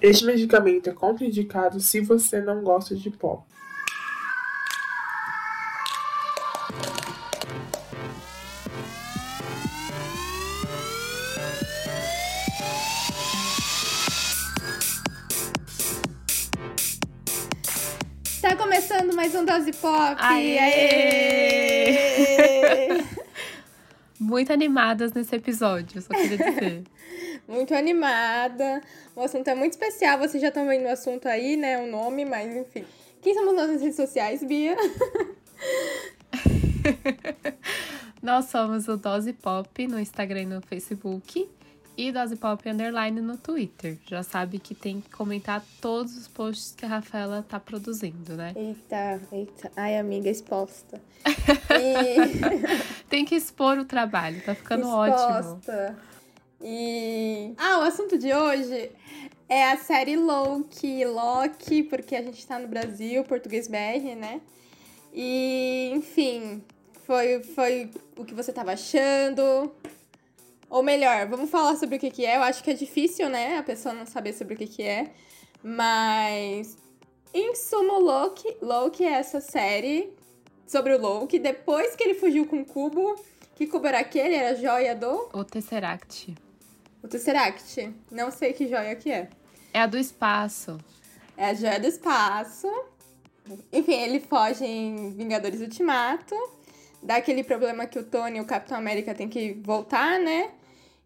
Este medicamento é contraindicado se você não gosta de pó. Tá começando mais um Dose Pop. Aê! Aê! Muito animadas nesse episódio, só queria dizer. muito animada. O assunto é muito especial. Vocês já estão vendo o assunto aí, né? O nome, mas enfim. Quem somos nós nas redes sociais, Bia? Nós somos o Dose Pop no Instagram e no Facebook e Dose Pop Underline no Twitter. Já sabe que tem que comentar todos os posts que a Rafaela tá produzindo, né? Eita, eita. Ai, amiga, exposta. E... Tem que expor o trabalho, tá ficando ótimo. exposta. E. Ah, o assunto de hoje é a série Loki, Loki, porque a gente tá no Brasil, português BR, né? E, enfim, foi, foi o que você tava achando. Ou melhor, vamos falar sobre o que, que é. Eu acho que é difícil, né? A pessoa não saber sobre o que, que é. Mas, em suma, Loki, Loki é essa série sobre o Loki. Depois que ele fugiu com o cubo. Que cubo era aquele? Era a joia do. O Tesseract. O Tesseract. Não sei que joia que é. É a do espaço. É a joia do espaço. Enfim, ele foge em Vingadores Ultimato. Dá aquele problema que o Tony e o Capitão América tem que voltar, né?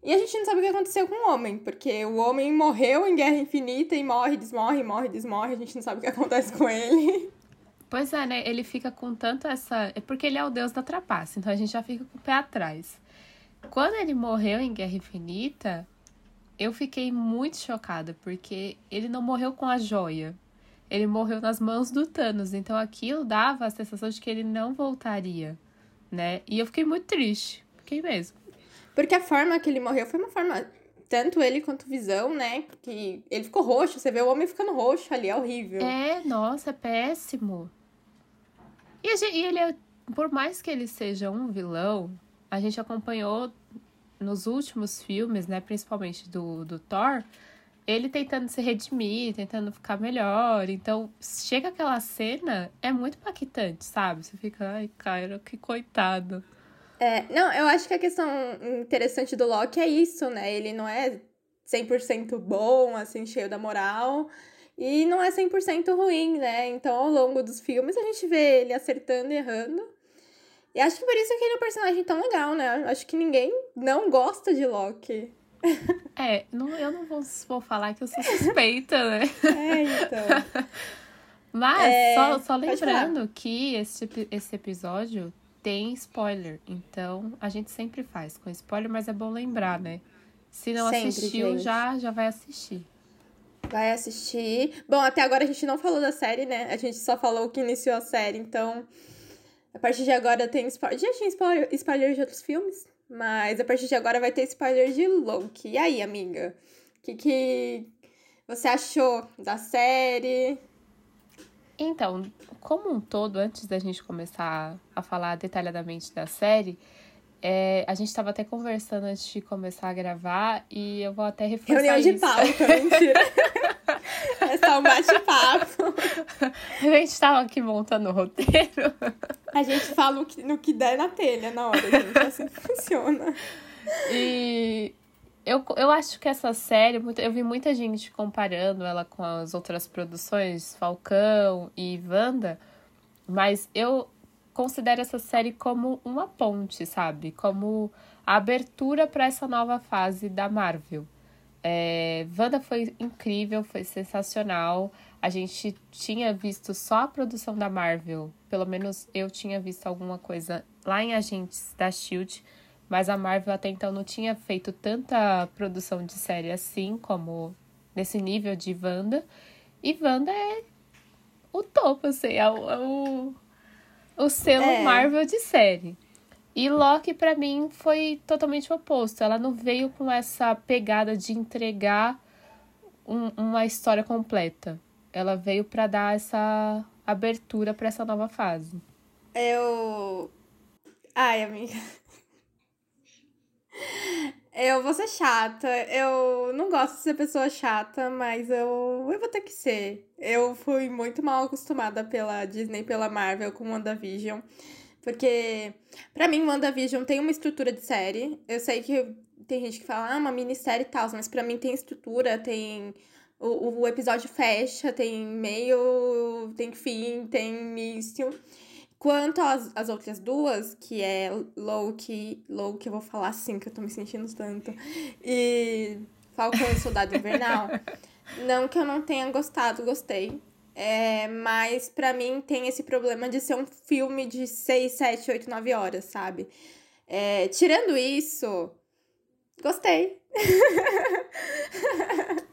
E a gente não sabe o que aconteceu com o homem, porque o homem morreu em Guerra Infinita e morre, desmorre, morre, desmorre. A gente não sabe o que acontece com ele. Pois é, né? Ele fica com tanto essa. É porque ele é o deus da trapaça, então a gente já fica com o pé atrás. Quando ele morreu em Guerra Infinita, eu fiquei muito chocada, porque ele não morreu com a joia. Ele morreu nas mãos do Thanos, então aquilo dava a sensação de que ele não voltaria, né? E eu fiquei muito triste. Fiquei mesmo. Porque a forma que ele morreu foi uma forma. Tanto ele quanto Visão, né? Que ele ficou roxo. Você vê o homem ficando roxo ali, é horrível. É, nossa, é péssimo. E, a gente- e ele é, por mais que ele seja um vilão, a gente acompanhou nos últimos filmes, né, principalmente do, do Thor, ele tentando se redimir, tentando ficar melhor. Então, chega aquela cena, é muito impactante, sabe? Você fica, ai, cara, que coitado. É, não, eu acho que a questão interessante do Loki é isso, né? Ele não é 100% bom, assim, cheio da moral. E não é 100% ruim, né? Então, ao longo dos filmes, a gente vê ele acertando e errando. E acho que por isso que ele é um personagem tão legal, né? Acho que ninguém não gosta de Loki. É, não, eu não vou, vou falar que eu sou suspeita, né? É, então. Mas, É, só, só lembrando que esse, esse episódio tem spoiler. Então, a gente sempre faz com spoiler, mas é bom lembrar, né? Se não Sempre, assistiu, gente. já, já vai assistir. Vai assistir. Bom, até agora a gente não falou da série, né? A gente só falou que iniciou a série, então. A partir de agora tem spoiler. Já tinha spoiler, spoiler de outros filmes, mas a partir de agora vai ter spoiler de Loki. E aí, amiga? O que, que você achou da série? Então, como um todo, antes da gente começar a falar detalhadamente da série, é, a gente estava até conversando antes de começar a gravar e eu vou até reforçar Reunião de isso. pauta, mentira. é só um bate-papo. a gente estava aqui montando o roteiro. A gente fala o que- no que der na telha na hora, gente. Assim que funciona. E eu, eu acho que essa série, eu vi muita gente comparando ela com as outras produções, Falcão e Wanda, mas eu considero essa série como uma ponte, sabe? Como a abertura para essa nova fase da Marvel. É, Wanda foi incrível, foi sensacional. A gente tinha visto só a produção da Marvel, pelo menos eu tinha visto alguma coisa lá em Agentes da Shield, mas a Marvel até então não tinha feito tanta produção de série assim, como nesse nível de Wanda. E Wanda é o topo, assim, é o, é o, o selo É. Marvel de série. E Loki, pra mim, foi totalmente o oposto. Ela não veio com essa pegada de entregar um- uma história completa. Ela veio pra dar essa abertura pra essa nova fase. Eu. Ai, amiga. Eu vou ser chata. Eu não gosto de ser pessoa chata, mas eu, eu vou ter que ser. Eu fui muito mal acostumada pela Disney, pela Marvel com WandaVision. Porque, pra mim, WandaVision tem uma estrutura de série. Eu sei que tem gente que fala, ah, uma minissérie e tal, mas pra mim tem estrutura, tem. O, o episódio fecha, tem meio, tem fim, tem início. Quanto às, às outras duas, que é Loki, Loki, eu vou falar assim, que eu tô me sentindo tanto, e Falcão e Soldado Invernal, não que eu não tenha gostado, gostei. É, mas para mim tem esse problema de ser um filme de 6, 7, 8, 9 horas, sabe? É, tirando isso, gostei.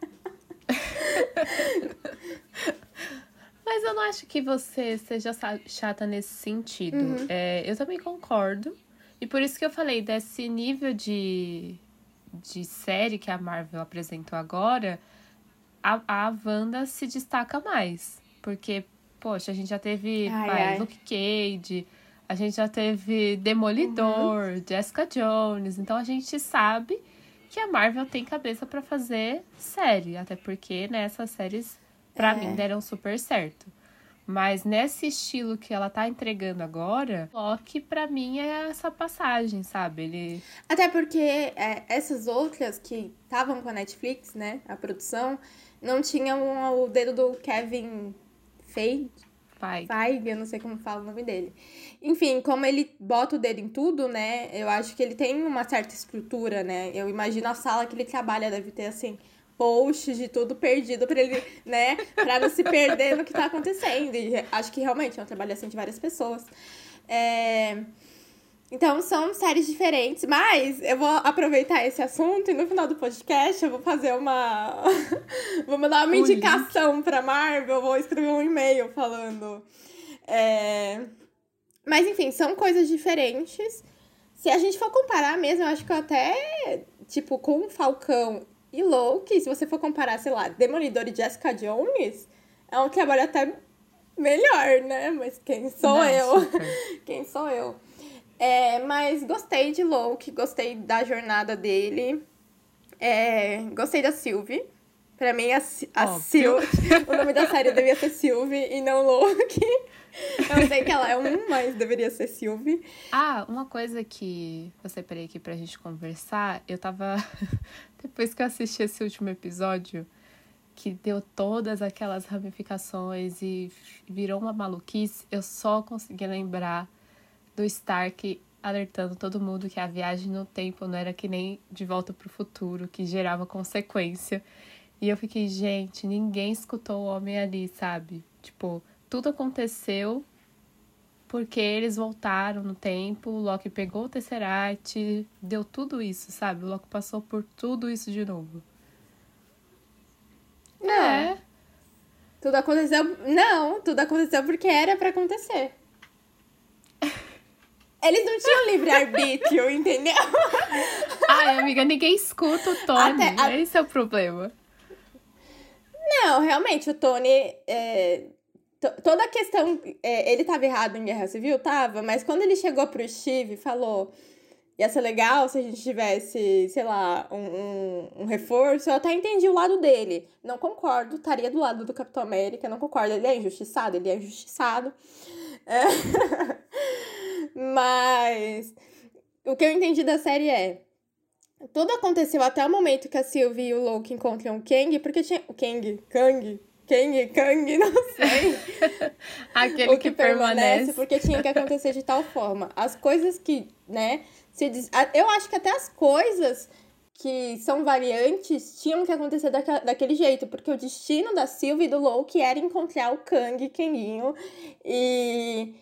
Mas eu não acho que você seja chata nesse sentido. Uhum. É, eu também concordo. E por isso que eu falei desse nível de, de série que a Marvel apresentou agora, a, a Wanda se destaca mais. Porque, poxa, a gente já teve Ai, vai, ai. Luke Cage, a gente já teve Demolidor, Uhum. Jessica Jones. Então a gente sabe que a Marvel tem cabeça pra fazer série. Até porque, né, essas séries, pra É. mim, deram super certo. Mas nesse estilo que ela tá entregando agora, Loki, pra mim, é essa passagem, sabe? Ele. Até porque é, essas outras que estavam com a Netflix, né, a produção, não tinham o dedo do Kevin Feige. Feige, eu não sei como fala o nome dele. Enfim, como ele bota o dedo em tudo, né, eu acho que ele tem uma certa estrutura, né, eu imagino a sala que ele trabalha deve ter, assim, posts de tudo perdido pra ele, né, pra não se perder no que tá acontecendo. E acho que realmente é um trabalho, assim, de várias pessoas. É... Então são séries diferentes, mas eu vou aproveitar esse assunto e no final do podcast eu vou fazer uma. vou mandar uma Um indicação pra Marvel, vou escrever um e-mail falando. É... Mas enfim, são coisas diferentes. Se a gente for comparar mesmo, eu acho que eu até, tipo, com Falcão e Loki, se você for comparar, sei lá, Demolidor e Jessica Jones, é um trabalho até melhor, né? Mas quem sou Não, eu? Quem sou eu? É, mas gostei de Loki, gostei da jornada dele. É, gostei da Sylvie. Pra mim, a, a. Sylvie. o nome da série devia ser Sylvie e não Loki. Eu sei que ela é um, mas deveria ser Sylvie. Ah, uma coisa que eu separei aqui pra gente conversar, eu tava. Depois que eu assisti esse último episódio, que deu todas aquelas ramificações e virou uma maluquice, eu só consegui lembrar do Stark alertando todo mundo que a viagem no tempo não era que nem de volta pro futuro, que gerava consequência. E eu fiquei, gente, ninguém escutou o homem ali, sabe? Tipo, tudo aconteceu porque eles voltaram no tempo, o Loki pegou o Tesseract, deu tudo isso, sabe? O Loki passou por tudo isso de novo. É, Tudo aconteceu. Não, tudo aconteceu porque era pra acontecer. Eles não tinham livre-arbítrio, entendeu? Ai, amiga, ninguém escuta o Tony. A- Esse é o problema. Não, realmente, o Tony. é, to- toda a questão. é, ele tava errado em Guerra Civil? Tava, mas quando ele chegou pro Steve e falou. Ia ser legal se a gente tivesse, sei lá, um, um, um reforço. Eu até entendi o lado dele. Não concordo, estaria do lado do Capitão América. Não concordo. Ele é injustiçado? Ele é injustiçado. É. Mas o que eu entendi da série é. Tudo aconteceu até o momento que a Sylvie e o Loki encontram o Kang, porque tinha. O Kang? Kang? Kang? Kang? Não sei. Aquele o que, que, permanece, permanece. porque tinha que acontecer de tal forma. As coisas que, né, se diz... Eu acho que até as coisas que são variantes tinham que acontecer daquela, daquele jeito, porque o destino da Sylvie e do Loki era encontrar o Kang, Kanguinho, e...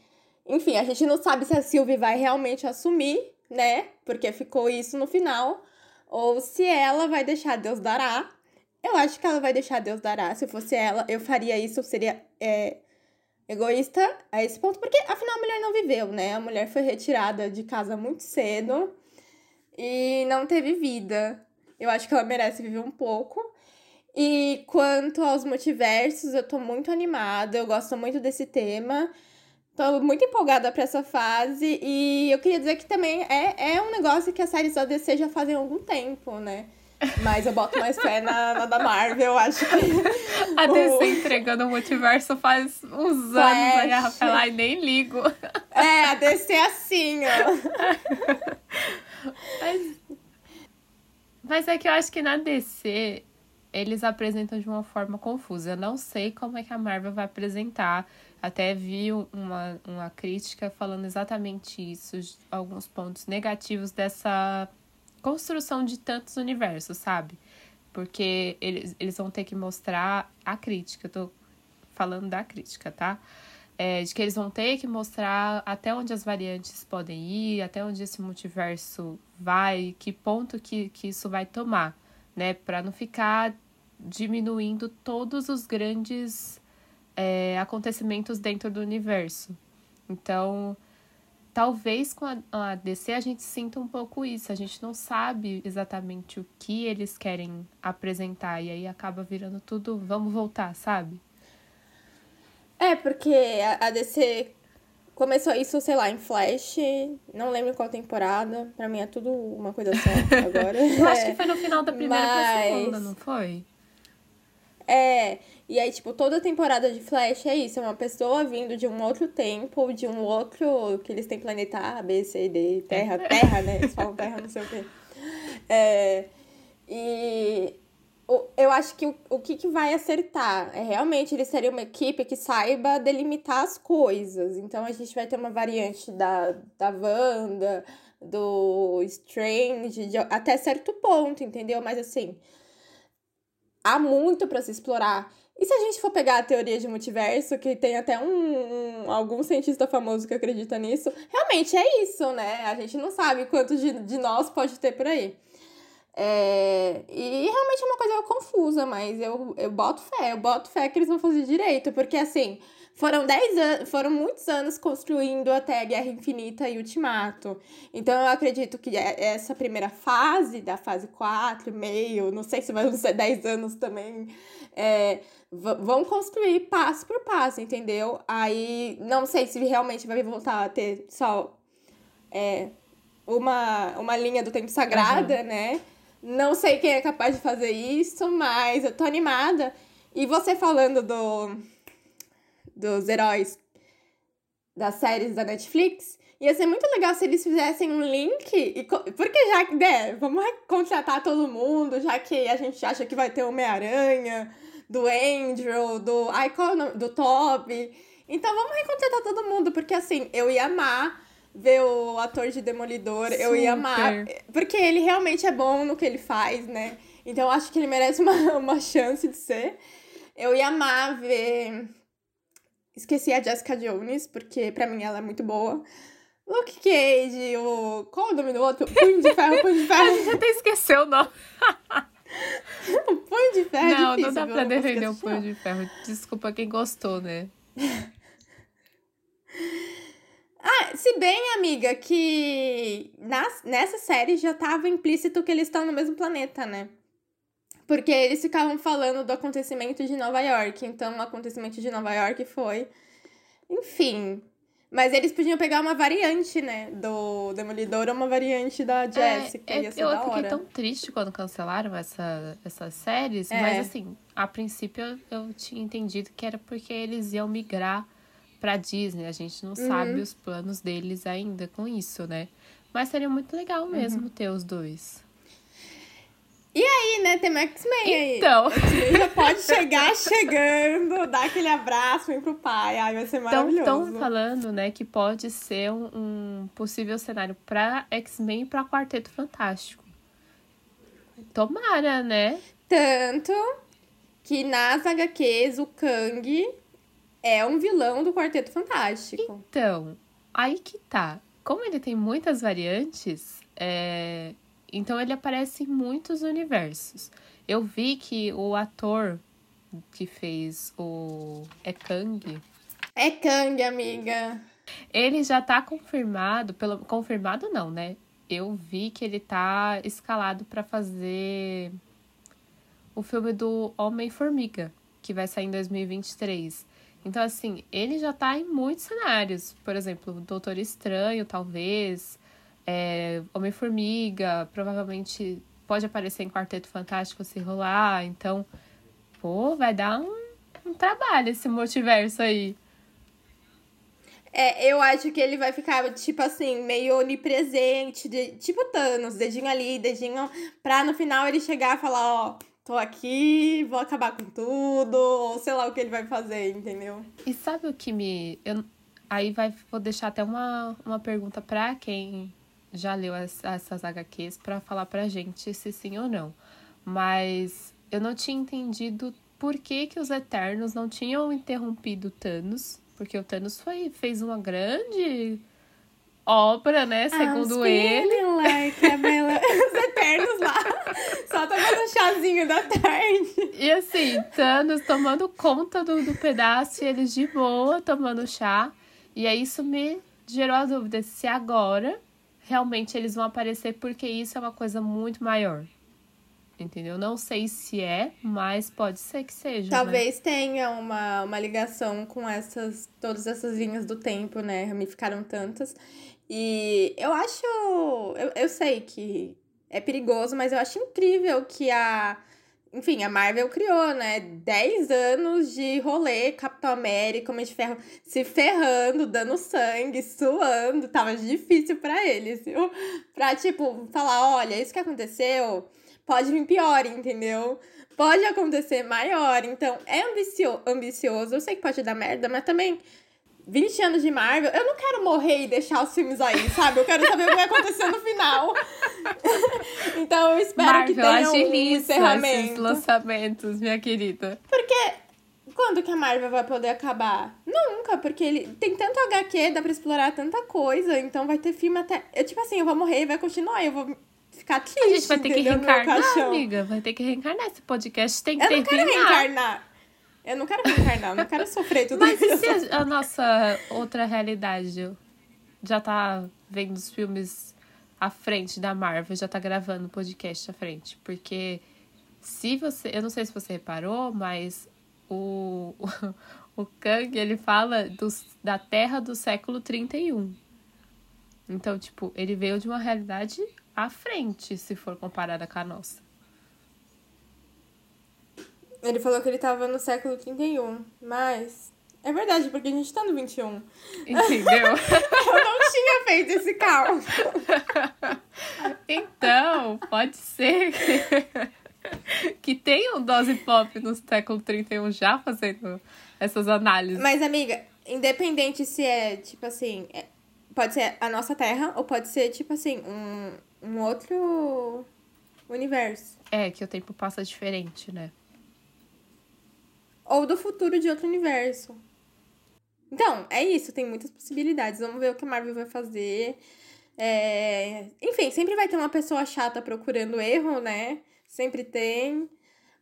Enfim, a gente não sabe se a Sylvie vai realmente assumir, né, porque ficou isso no final, ou se ela vai deixar Deus dará. Eu acho que ela vai deixar Deus dará. Se fosse ela, eu faria isso, seria... é, egoísta a esse ponto, porque afinal a mulher não viveu, né? A mulher foi retirada de casa muito cedo e não teve vida. Eu acho que ela merece viver um pouco. E quanto aos multiversos, eu tô muito animada, eu gosto muito desse tema. Tô muito empolgada pra essa fase e eu queria dizer que também é, é um negócio que as séries da DC já fazem há algum tempo, né? Mas eu boto mais fé na, na da Marvel, eu acho que. A DC entregando o multiverso faz uns anos aí, a Rafaela, e nem ligo. É, a DC é assim, ó. Mas, mas é que eu acho que na DC eles apresentam de uma forma confusa. Eu não sei como é que a Marvel vai apresentar. Até vi uma, uma crítica falando exatamente isso, alguns pontos negativos dessa construção de tantos universos, sabe? Porque eles, eles vão ter que mostrar a crítica. Eu tô falando da crítica, tá? É, de que eles vão ter que mostrar até onde as variantes podem ir, até onde esse multiverso vai, que ponto que, que isso vai tomar, né? Para não ficar diminuindo todos os grandes é, acontecimentos dentro do universo. Então, talvez com a, a DC a gente sinta um pouco isso. A gente não sabe exatamente o que eles querem apresentar. E aí acaba virando tudo, vamos voltar, sabe? É, porque a, DC começou isso, sei lá, em Flash. Não lembro qual temporada. Pra mim é tudo uma coisa só agora. Eu acho que foi no final da primeira Mas... pra segunda, não foi? É, e aí, tipo, toda temporada de Flash é isso, é uma pessoa vindo de um outro tempo, de um outro, que eles têm planeta A, B, C, D, Terra, é. Terra, né? Eles falam Terra, não sei o quê. É, e eu acho que o, o que, que vai acertar é realmente eles seriam uma equipe que saiba delimitar as coisas. Então a gente vai ter uma variante da, da Wanda, do Strange, de, até certo ponto, entendeu? Mas assim, há muito para se explorar. E se a gente for pegar a teoria de multiverso, que tem até um, um, algum cientista famoso que acredita nisso, realmente é isso, né? A gente não sabe quanto de, de nós pode ter por aí. É, e realmente é uma coisa confusa, mas eu, eu boto fé, eu boto fé que eles vão fazer direito, porque assim, foram 10 anos, foram muitos anos construindo até Guerra Infinita e Ultimato. Então eu acredito que é, essa primeira fase, da fase 4, meio, não sei se vai ser 10 anos também, é, vão construir passo por passo, entendeu? Aí não sei se realmente vai voltar a ter só é, uma, uma linha do tempo sagrada, uhum. né? Não sei quem é capaz de fazer isso, mas eu tô animada. E você falando do dos heróis das séries da Netflix. Ia ser muito legal se eles fizessem um link. E, porque já né, vamos contratar todo mundo, já que a gente acha que vai ter o Homem-Aranha, do Andrew, do. Ai, qual é o nome? Do Toby. Então vamos recontratar todo mundo, porque assim, eu ia amar ver o ator de Demolidor, Super. eu ia amar. Porque ele realmente é bom no que ele faz, né? Então eu acho que ele merece uma, uma chance de ser. Eu ia amar ver Esqueci a Jessica Jones, porque pra mim ela é muito boa. Luke Cage, o. Qual é o nome do outro? Punho de ferro, punho de ferro. a gente até esqueceu o nome. o punho de ferro. Não, é difícil, não dá pra defender o punho de ferro. Desculpa quem gostou, né? ah, se bem, amiga, que nas, nessa série já tava implícito que eles estão no mesmo planeta, né? Porque eles ficavam falando do acontecimento de Nova York. Então, o acontecimento de Nova York foi. Enfim. Mas eles podiam pegar uma variante, né? Do Demolidor ou uma variante da é, Jessica. É, ia ser eu fiquei tão triste quando cancelaram essa, essas séries. É. Mas, assim, a princípio eu, eu tinha entendido que era porque eles iam migrar pra Disney. A gente não uhum. sabe os planos deles ainda com isso, né? Mas seria muito legal mesmo uhum. ter os dois. E aí, né? Tem X-Men aí. Então. X-Men já pode chegar chegando, dar aquele abraço, ir pro pai. Ai, vai ser maravilhoso. Estão falando, né, que pode ser um, um possível cenário pra X-Men e pra Quarteto Fantástico. Tomara, né? Tanto que nas HQs o Kang é um vilão do Quarteto Fantástico. Então, aí que tá. Como ele tem muitas variantes, é, então ele aparece em muitos universos. Eu vi que o ator que fez o. É Kang? É Kang, amiga. Ele já tá confirmado, pelo confirmado não, né? Eu vi que ele tá escalado para fazer o filme do Homem-Formiga, que vai sair em 2023. Então, assim, ele já tá em muitos cenários. Por exemplo, Doutor Estranho, talvez. É, Homem-Formiga, provavelmente pode aparecer em Quarteto Fantástico se rolar. Então, pô, vai dar um, um trabalho esse multiverso aí. É, eu acho que ele vai ficar, tipo assim, meio onipresente, de, tipo Thanos, dedinho ali, dedinho, pra no final ele chegar e falar, ó, tô aqui, vou acabar com tudo, ou sei lá o que ele vai fazer, entendeu? E sabe o que me. Eu, aí vai, vou deixar até uma, uma pergunta pra quem já leu as, essas HQs pra falar pra gente se sim ou não. Mas eu não tinha entendido por que, que os Eternos não tinham interrompido Thanos porque o Thanos foi, fez uma grande obra, né? Segundo ele. Like Os Eternos lá. Só tomando um chazinho da tarde. E assim, Thanos tomando conta do, do pedaço e eles de boa tomando chá. E aí isso me gerou a dúvida se agora realmente eles vão aparecer, porque isso é uma coisa muito maior entendeu? Não sei se é, mas pode ser que seja. Né? Talvez né? tenha uma, uma ligação com essas todas essas linhas do tempo, né? Ramificaram tantas. E eu acho. Eu, eu sei que é perigoso, mas eu acho incrível que a. Enfim, a Marvel criou, né? 10 anos de rolê, Capitão América, Homem de Ferro se ferrando, dando sangue, suando. Tava difícil para eles, viu? Pra, tipo, falar: olha, isso que aconteceu pode vir pior, entendeu? Pode acontecer maior. Então, é ambicio ambicioso. Eu sei que pode dar merda, mas também 20 anos de Marvel, eu não quero morrer e deixar os filmes aí, sabe? Eu quero saber o que vai acontecer no final. então eu espero Marvel, que tenha um encerramento. esses lançamentos, minha querida. Porque quando que a Marvel vai poder acabar? Nunca, porque ele tem tanto HQ, dá pra explorar tanta coisa, então vai ter filme até. Eu, tipo assim, eu vou morrer e vai continuar, eu vou ficar triste. A gente vai ter que reencarnar, amiga. Vai ter que reencarnar esse podcast. Tem que eu. Eu não quero reencarnar. Eu não quero reencarnar, eu não quero sofrer tudo Mas isso. Mas e se a, nossa outra realidade já tá vendo os filmes à frente da Marvel, já tá gravando o podcast à frente? Porque se você... Eu não sei se você reparou, mas o, o, o Kang, ele fala dos, da Terra do século 31. Então, tipo, ele veio de uma realidade à frente, se for comparada com a nossa. Ele falou que ele tava no século 31, mas é verdade, porque a gente tá no 21. Entendeu? Eu não tinha feito esse cálculo. então, pode ser que, que tenha um dose pop no século 31 já fazendo essas análises. Mas, amiga, independente se é, tipo assim, é, pode ser a nossa Terra ou pode ser, tipo assim, um, um outro universo. É, que o tempo passa diferente, né? Ou do futuro de outro universo. Então, é isso, tem muitas possibilidades. Vamos ver o que a Marvel vai fazer. É... Enfim, sempre vai ter uma pessoa chata procurando erro, né? Sempre tem.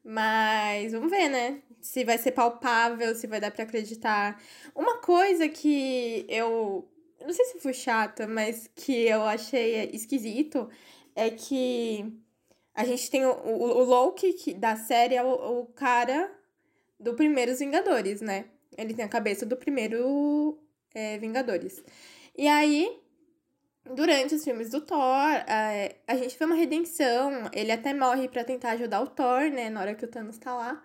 Mas vamos ver, né? Se vai ser palpável, se vai dar para acreditar. Uma coisa que eu não sei se fui chata, mas que eu achei esquisito é que a gente tem o, o, o Loki que, da série é o, o cara do primeiros Vingadores, né? Ele tem a cabeça do primeiro é, Vingadores. E aí, durante os filmes do Thor, é, a gente vê uma redenção. Ele até morre para tentar ajudar o Thor, né? Na hora que o Thanos tá lá.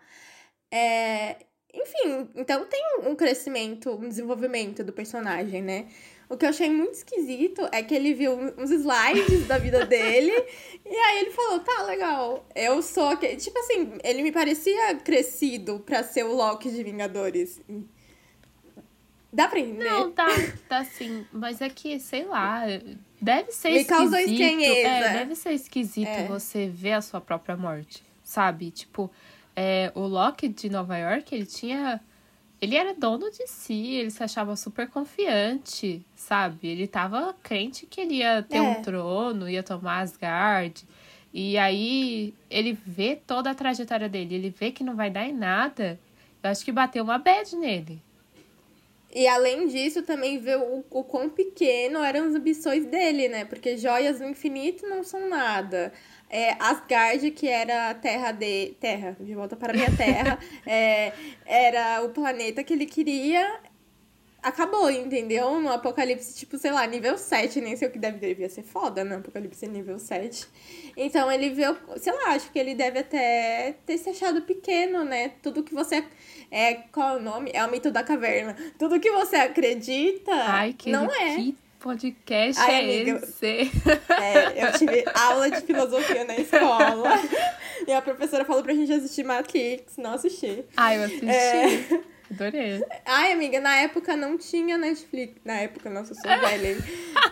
É, enfim, então tem um crescimento, um desenvolvimento do personagem, né? O que eu achei muito esquisito é que ele viu uns slides da vida dele e aí ele falou: tá, legal, eu sou. Tipo assim, ele me parecia crescido pra ser o Loki de Vingadores. Dá pra entender? Não, tá, tá sim. Mas é que, sei lá, deve ser me esquisito. É, deve ser esquisito é. você ver a sua própria morte, sabe? Tipo, é, o Loki de Nova York, ele tinha ele era dono de si, ele se achava super confiante, sabe? Ele tava crente que ele ia ter é. um trono, ia tomar Asgard. E aí ele vê toda a trajetória dele, ele vê que não vai dar em nada. Eu acho que bateu uma bad nele. E além disso, também vê o, o quão pequeno eram as ambições dele, né? Porque joias no infinito não são nada. É, Asgard, que era a terra de. Terra, de volta para a minha terra. é, era o planeta que ele queria. Acabou, entendeu? No apocalipse, tipo, sei lá, nível 7, nem sei o que deve, devia ser foda, né? Apocalipse nível 7. Então ele viu, sei lá, acho que ele deve até ter se achado pequeno, né? Tudo que você. É, qual é o nome? É o mito da caverna. Tudo que você acredita Ai, que, não é. Que podcast Ai, é amiga, esse? É, eu tive aula de filosofia na escola. e a professora falou pra gente assistir Matrix, não assisti. Ai, eu assisti. É. Adorei. Ai, amiga, na época não tinha Netflix. Na época, nossa, eu sou velha.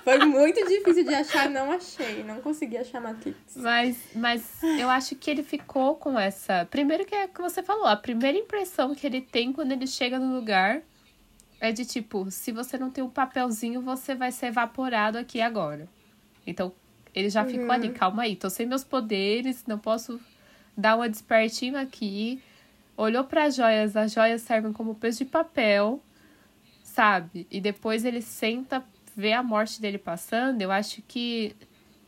Foi muito difícil de achar, não achei. Não consegui achar Matrix. Mas, mas eu acho que ele ficou com essa. Primeiro que é o que você falou, a primeira impressão que ele tem quando ele chega no lugar é de tipo, se você não tem um papelzinho, você vai ser evaporado aqui agora. Então, ele já ficou ali, calma aí, tô sem meus poderes, não posso dar uma despertinho aqui. Olhou para as joias, as joias servem como peso de papel, sabe? E depois ele senta, vê a morte dele passando. Eu acho que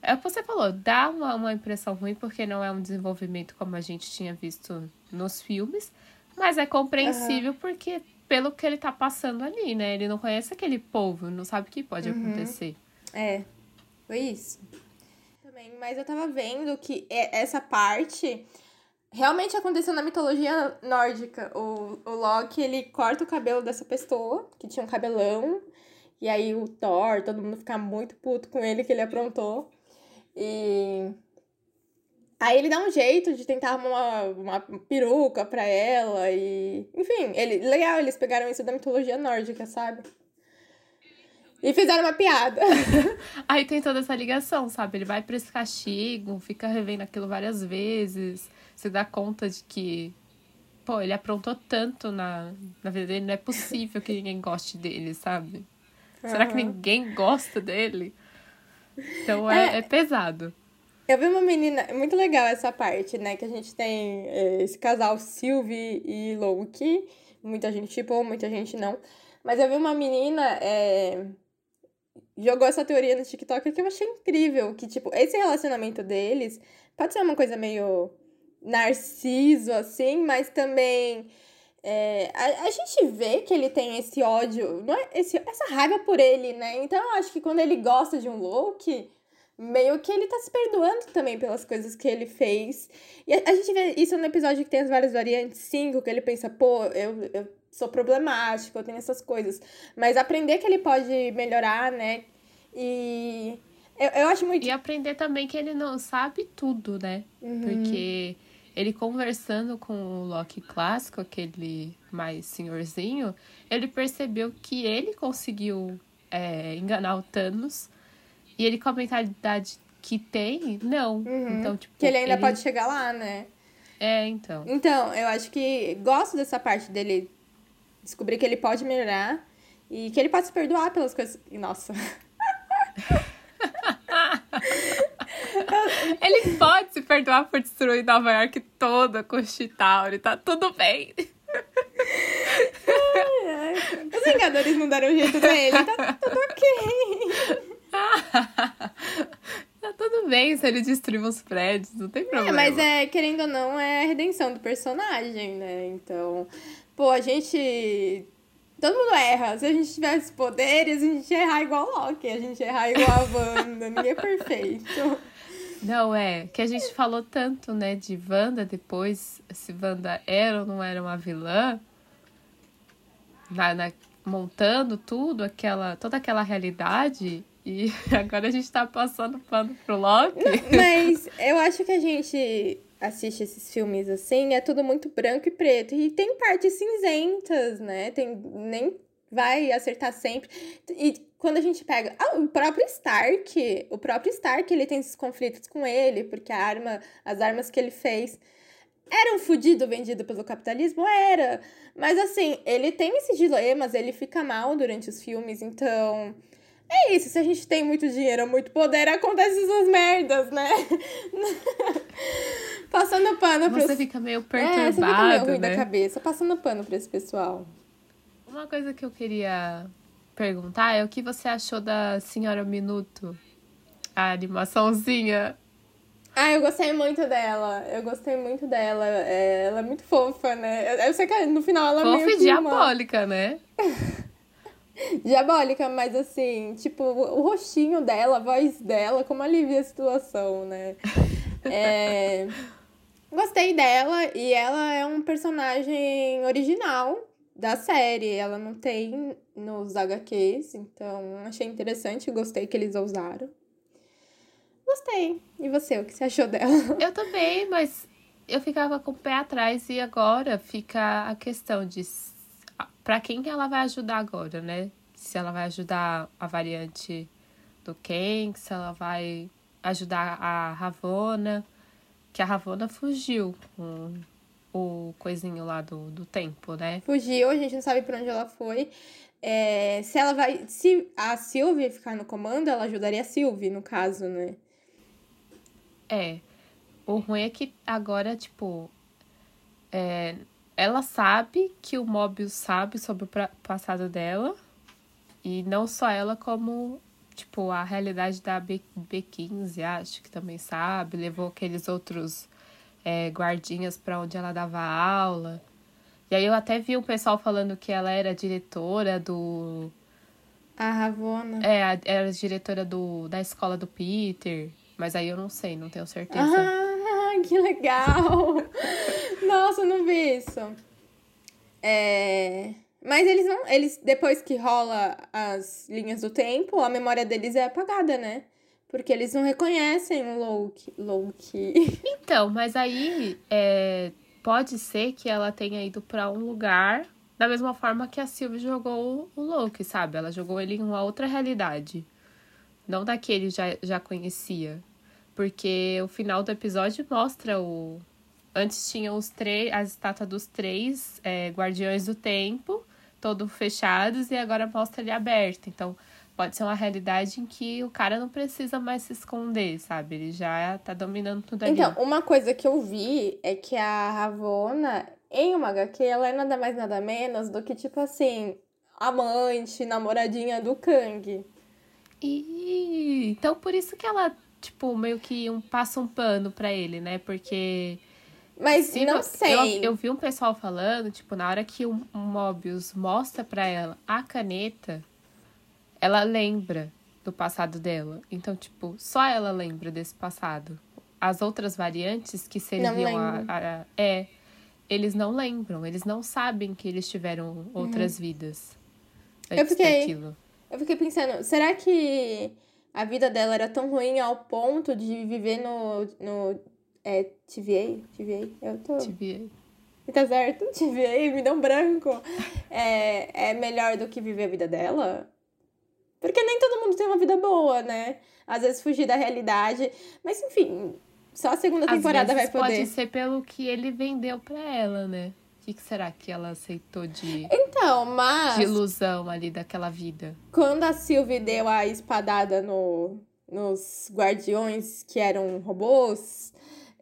é o que você falou, dá uma, uma impressão ruim porque não é um desenvolvimento como a gente tinha visto nos filmes, mas é compreensível porque pelo que ele tá passando ali, né? Ele não conhece aquele povo, não sabe o que pode acontecer. É, foi isso. Também, mas eu tava vendo que essa parte realmente aconteceu na mitologia nórdica. O, o Loki, ele corta o cabelo dessa pessoa, que tinha um cabelão, e aí o Thor, todo mundo fica muito puto com ele que ele aprontou. E aí ele dá um jeito de tentar arrumar uma, uma peruca pra ela e... Enfim, ele, legal, eles pegaram isso da mitologia nórdica, sabe? E fizeram uma piada. Aí tem toda essa ligação, sabe? Ele vai pra esse castigo, fica revendo aquilo várias vezes, se dá conta de que, pô, ele aprontou tanto na, na vida dele, não é possível que ninguém goste dele, sabe? Será que ninguém gosta dele? Então é, é pesado. Eu vi uma menina, muito legal essa parte, né? Que a gente tem é, esse casal Sylvie e Loki. Muita gente tipo, muita gente não. Mas eu vi uma menina é, jogou essa teoria no TikTok que eu achei incrível. Que, tipo, esse relacionamento deles pode ser uma coisa meio narciso, assim, mas também. é, a, a gente vê que ele tem esse ódio, não é esse, essa raiva por ele, né? Então eu acho que quando ele gosta de um Loki, meio que ele tá se perdoando também pelas coisas que ele fez. E a, a gente vê isso no episódio que tem as várias variantes 5, que ele pensa, pô, eu, eu sou problemático, eu tenho essas coisas. Mas aprender que ele pode melhorar, né? E eu, eu acho muito. E aprender também que ele não sabe tudo, né? Uhum. Porque ele conversando com o Loki clássico, aquele mais senhorzinho, ele percebeu que ele conseguiu é, enganar o Thanos. E ele com a mentalidade que tem, não. Então, tipo. Uhum. Que ele ainda pode chegar lá, né? É, então. Então, eu acho que gosto dessa parte dele descobrir que ele pode melhorar e que ele pode se perdoar pelas coisas. Nossa. Ele pode se perdoar por destruir Nova York toda com o Chitauri, tá tudo bem. Os Vingadores não deram jeito nele, tá tudo ok. Tá tudo bem se ele destruir os prédios, não tem É, problema. mas é, querendo ou não, é a redenção do personagem, né? Então, pô, a gente. Todo mundo erra. Se a gente tivesse poderes, a gente ia errar igual o Loki, a gente ia errar igual a Wanda. Ninguém é perfeito. Não, é, que a gente falou tanto, né, de Wanda depois, se Wanda era ou não era uma vilã, na, na- montando tudo, aquela, toda aquela realidade, e agora a gente tá passando pano pro Loki. Mas eu acho que a gente assiste esses filmes assim, é tudo muito branco e preto. E tem partes cinzentas, né? Tem, nem vai acertar sempre. E quando a gente pega. Ah, o próprio Stark. O próprio Stark, ele tem esses conflitos com ele, porque a arma, as armas que ele fez. Era um fudido vendido pelo capitalismo? Era. Mas assim, ele tem esses dilemas, ele fica mal durante os filmes, então. É isso, se a gente tem muito dinheiro, muito poder, acontecem essas merdas, né? passando pano pros... Você fica meio É, você fica meio perturbado, ruim da né? cabeça, passando pano pra esse pessoal. Uma coisa que eu queria perguntar é o que você achou da Senhora Minuto? A animaçãozinha. Ah, eu gostei muito dela. Eu gostei muito dela. É, ela é muito fofa, né? Eu sei que no final ela é Fofa meio e que uma- diabólica, né? diabólica, mas assim, tipo, o rostinho dela, a voz dela, como alivia a situação, né? É, Gostei dela e ela é um personagem original da série. Ela não tem nos HQs, então achei interessante, gostei que eles usaram. Gostei. E você, o que você achou dela? Eu também, mas eu ficava com o pé atrás e agora fica a questão de pra quem que ela vai ajudar agora, né? Se ela vai ajudar a variante do Ken, se ela vai ajudar a Ravona, que a Ravona fugiu com o coisinho lá do, do tempo, né? Fugiu, a gente não sabe pra onde ela foi. É, se ela vai. Se a Sylvie ficar no comando, ela ajudaria a Sylvie, no caso, né? É. O ruim é que agora, tipo. é, ela sabe que o Mobius sabe sobre o passado dela. E não só ela, como, tipo, a realidade da B, B15, acho que também sabe. Levou aqueles outros é, guardinhas pra onde ela dava aula. E aí eu até vi o pessoal falando que ela era diretora do. A Ravona. É, era diretora do, da escola do Peter. Mas aí eu não sei, não tenho certeza. Ah, que legal! Nossa, eu não vi isso. É... Mas eles não. Eles, depois que rola as linhas do tempo, a memória deles é apagada, né? Porque eles não reconhecem o Loki. Loki. Então, mas aí é, pode ser que ela tenha ido pra um lugar da mesma forma que a Sylvie jogou o Loki, sabe? Ela jogou ele em uma outra realidade. Não da que ele já, já conhecia. Porque o final do episódio mostra o. Antes tinha os três, as estátuas dos três é, guardiões do tempo, todos fechados, e agora mostra ele aberto. Então, pode ser uma realidade em que o cara não precisa mais se esconder, sabe? Ele já tá dominando tudo ali. Então, uma coisa que eu vi é que a Ravona, em uma HQ, ela é nada mais nada menos do que, tipo assim, amante, namoradinha do Kang. E então por isso que ela, tipo, meio que um, passa um pano pra ele, né? Porque. Mas se não sei. Eu, eu vi um pessoal falando, tipo, na hora que o Mobius mostra pra ela a caneta, ela lembra do passado dela. Então, tipo, só ela lembra desse passado. As outras variantes que serviam a, lembram. a- É. Eles não lembram, eles não sabem que eles tiveram outras vidas. Uhum. Eu antes fiquei- daquilo. Eu fiquei pensando, será que a vida dela era tão ruim ao ponto de viver no. no é, TVA? TVA? Eu tô. Tive- Tá certo? TVA, me deu um branco. É, é melhor do que viver a vida dela? Porque nem todo mundo tem uma vida boa, né? Às vezes fugir da realidade. Mas enfim, só a segunda temporada vai poder. pode ser pelo que ele vendeu pra ela, né? O que, que será que ela aceitou de, Então, mas. de ilusão ali daquela vida? Quando a Sylvie deu a espadada no, nos guardiões que eram robôs,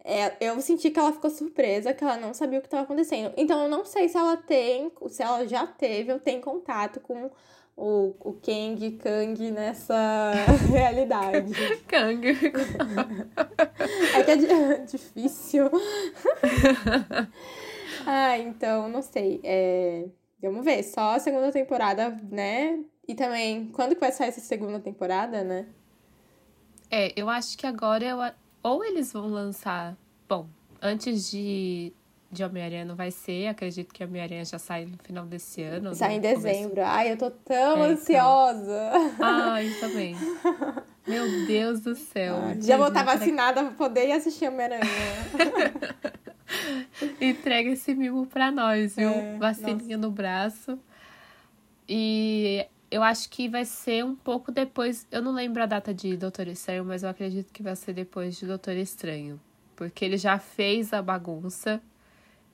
é, eu senti que ela ficou surpresa, que ela não sabia o que estava acontecendo. Então eu não sei se ela tem, se ela já teve ou tem contato com o, o Kang, Kang nessa realidade. Kang. É que é di- difícil. ah, então, não sei. É, vamos ver, só a segunda temporada, né? E também, quando que vai sair essa segunda temporada, né? É, eu acho que agora eu, ou eles vão lançar. Bom, antes de, de Homem-Aranha não vai ser. Acredito que Homem-Aranha já sai no final desse ano. Sai em no começo- dezembro. Ai, eu tô tão É, então. ansiosa. Ai, também. Meu Deus do céu. Já vou estar vacinada pra poder ir assistir Homem-Aranha. Entrega esse mimo pra nós, viu? É, Vacininha no braço. E eu acho que vai ser um pouco depois. Eu não lembro a data de Doutor Estranho, mas eu acredito que vai ser depois de Doutor Estranho. Porque ele já fez a bagunça.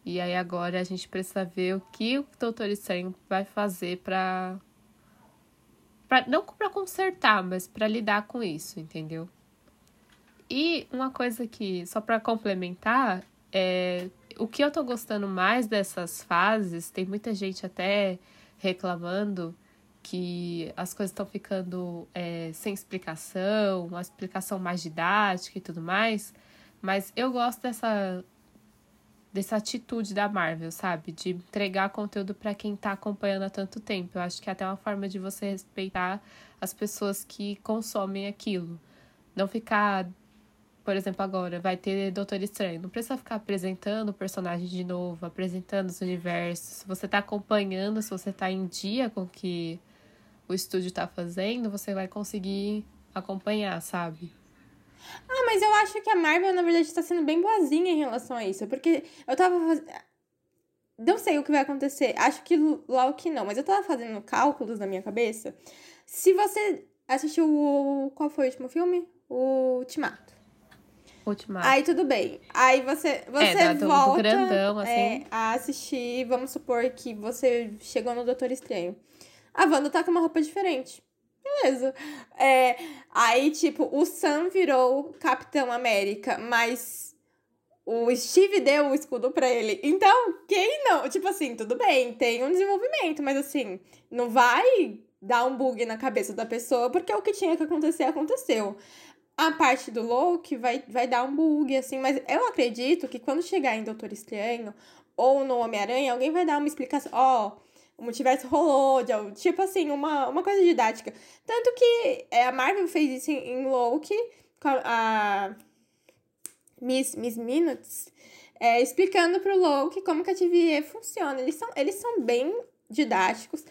E aí agora a gente precisa ver o que o Doutor Estranho vai fazer pra. pra não pra consertar, mas pra lidar com isso, entendeu? E uma coisa que, só pra complementar, é, o que eu tô gostando mais dessas fases, tem muita gente até reclamando que as coisas estão ficando é, sem explicação, uma explicação mais didática e tudo mais. Mas eu gosto dessa dessa atitude da Marvel, sabe? De entregar conteúdo para quem tá acompanhando há tanto tempo. Eu acho que é até uma forma de você respeitar as pessoas que consomem aquilo. Não ficar, por exemplo, agora vai ter Doutor Estranho. Não precisa ficar apresentando o personagem de novo, apresentando os universos. Se você tá acompanhando, se você tá em dia com que o estúdio tá fazendo, você vai conseguir acompanhar, sabe? Ah, mas eu acho que a Marvel, na verdade, tá sendo bem boazinha em relação a isso. Porque eu tava fazendo. Não sei o que vai acontecer. Acho que logo que não, mas eu tava fazendo cálculos na minha cabeça. Se você assistiu o. Qual foi o último filme? O Ultimato. Ultimato. Aí tudo bem. Aí você, você é, do, volta grandão, assim. é, a assistir. Vamos supor que você chegou no Doutor Estranho. A Wanda tá com uma roupa diferente. Beleza. É, aí, tipo, o Sam virou Capitão América, mas o Steve deu o escudo pra ele. Então, quem não? Tipo assim, tudo bem, tem um desenvolvimento, mas assim, não vai dar um bug na cabeça da pessoa, porque o que tinha que acontecer aconteceu. A parte do Loki vai, vai dar um bug, assim, mas eu acredito que quando chegar em Doutor Estranho ou no Homem-Aranha, alguém vai dar uma explicação. Ó, oh, o multiverso rolou, de, tipo assim, uma, uma coisa didática. Tanto que é, a Marvel fez isso em, em Loki, com a, a Miss, Miss Minutes, é, explicando pro Loki como que a TVA funciona. Eles são, eles são bem didáticos.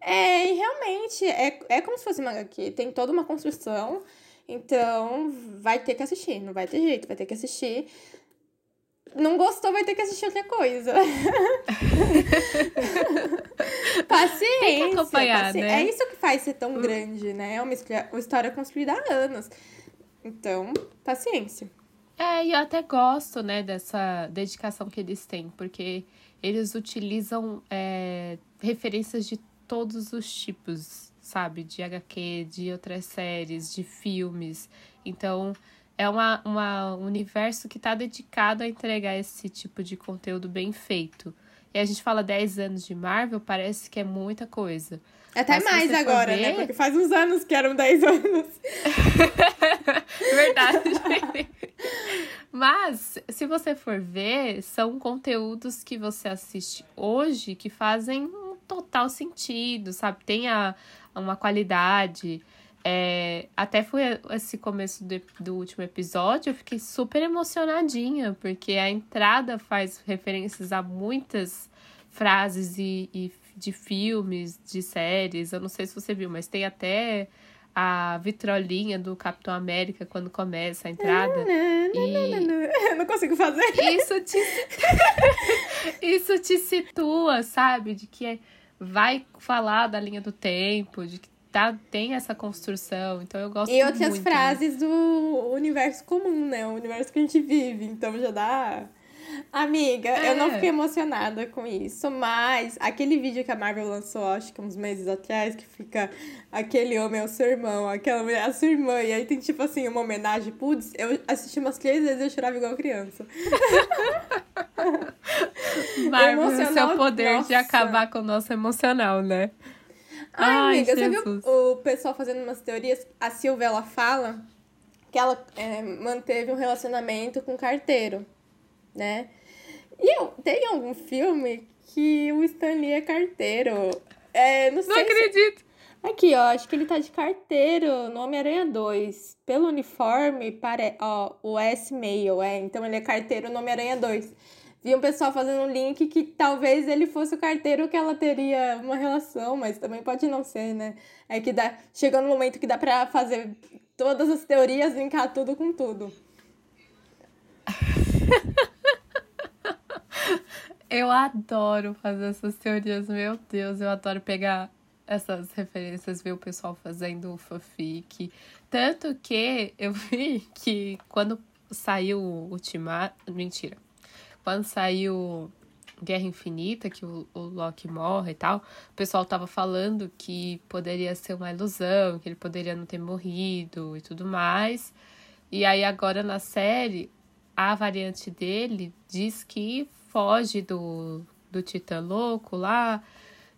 É, e realmente, é, é como se fosse uma HQ. Tem toda uma construção. Então, vai ter que assistir. Não vai ter jeito, vai ter que assistir não gostou, vai ter que assistir outra coisa. paciência. Tem que acompanhar, paciência. né? É isso que faz ser tão hum. grande, né? É uma história construída há anos. Então, paciência. É, e eu até gosto, né, dessa dedicação que eles têm, porque eles utilizam é, referências de todos os tipos, sabe? De HQ, de outras séries, de filmes. Então, é uma, uma, um universo que está dedicado a entregar esse tipo de conteúdo bem feito. E a gente fala 10 anos de Marvel, parece que é muita coisa. Até Mas mais agora, né? ver... né? Porque faz uns anos que eram 10 anos. Verdade. Mas, se você for ver, são conteúdos que você assiste hoje que fazem um total sentido, sabe? Tem a, uma qualidade. É, até foi esse começo do, do último episódio, eu fiquei super emocionadinha, porque a entrada faz referências a muitas frases e, e de filmes, de séries. Eu não sei se você viu, mas tem até a vitrolinha do Capitão América quando começa a entrada. Não, não, não, Eu não consigo fazer. Isso te, isso te situa, sabe? De que vai falar da linha do tempo, de que tá, tem essa construção, então eu gosto muito. E outras frases do universo comum, né? O universo que a gente vive, então já dá... Amiga, é. eu não é. fiquei emocionada com isso, mas aquele vídeo que a Marvel lançou, acho que uns meses atrás, que fica aquele homem é o seu irmão, aquela mulher é a sua irmã, e aí tem tipo assim, uma homenagem, putz, eu assisti umas três vezes e eu chorava igual criança. Marvel, seu poder Nossa. de acabar com o nosso emocional, né? Ai, Ai amiga, Jesus. você viu o pessoal fazendo umas teorias? A Silvia, ela fala que ela é, manteve um relacionamento com carteiro, né? E eu, tem algum filme que o Stanley é carteiro. É, não sei não acredito. Se... Aqui, ó, acho que ele tá de carteiro no Homem-Aranha 2. Pelo uniforme, pare... ó, o S-Mail, é. Então ele é carteiro no Homem-Aranha 2 vi um pessoal fazendo um link que talvez ele fosse o carteiro que ela teria uma relação, mas também pode não ser, né? É que dá, chegou no momento que dá pra fazer todas as teorias, linkar tudo com tudo. eu adoro fazer essas teorias, meu Deus, eu adoro pegar essas referências, ver o pessoal fazendo fanfic. Tanto que eu vi que quando saiu o Ultimato. Mentira quando saiu Guerra Infinita, que o, o Loki morre e tal, o pessoal tava falando que poderia ser uma ilusão, que ele poderia não ter morrido e tudo mais. E aí agora na série, a variante dele diz que foge do, do Titã Louco lá,